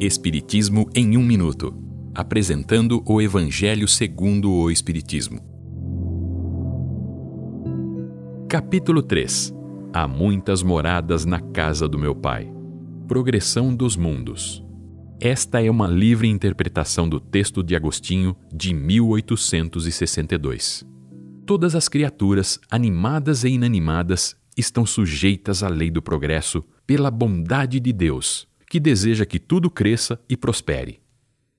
Espiritismo em um minuto, apresentando o Evangelho segundo o Espiritismo. Capítulo 3. Há muitas moradas na casa do meu Pai. Progressão dos mundos. Esta é uma livre interpretação do texto de Agostinho de 1862. Todas as criaturas, animadas e inanimadas, estão sujeitas à lei do progresso pela bondade de Deus, que deseja que tudo cresça e prospere.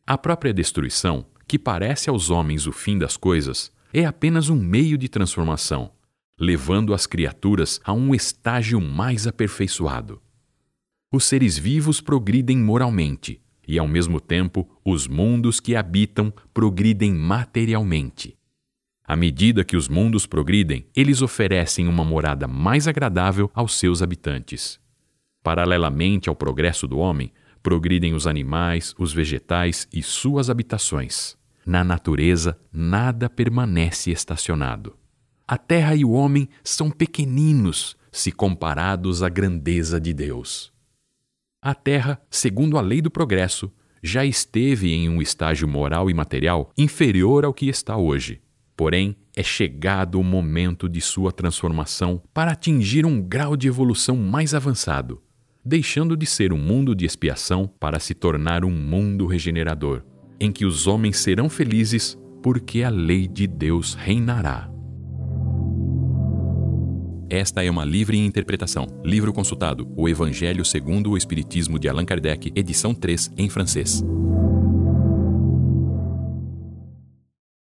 A própria destruição, que parece aos homens o fim das coisas, é apenas um meio de transformação, levando as criaturas a um estágio mais aperfeiçoado. Os seres vivos progridem moralmente, e ao mesmo tempo os mundos que habitam progridem materialmente. À medida que os mundos progridem, eles oferecem uma morada mais agradável aos seus habitantes. Paralelamente ao progresso do homem, progridem os animais, os vegetais e suas habitações. Na natureza, nada permanece estacionado. A terra e o homem são pequeninos se comparados à grandeza de Deus. A terra, segundo a lei do progresso, já esteve em um estágio moral e material inferior ao que está hoje. Porém, é chegado o momento de sua transformação para atingir um grau de evolução mais avançado, deixando de ser um mundo de expiação para se tornar um mundo regenerador, em que os homens serão felizes porque a lei de Deus reinará. Esta é uma livre interpretação. Livro consultado: O Evangelho segundo o Espiritismo de Allan Kardec, edição 3, em francês.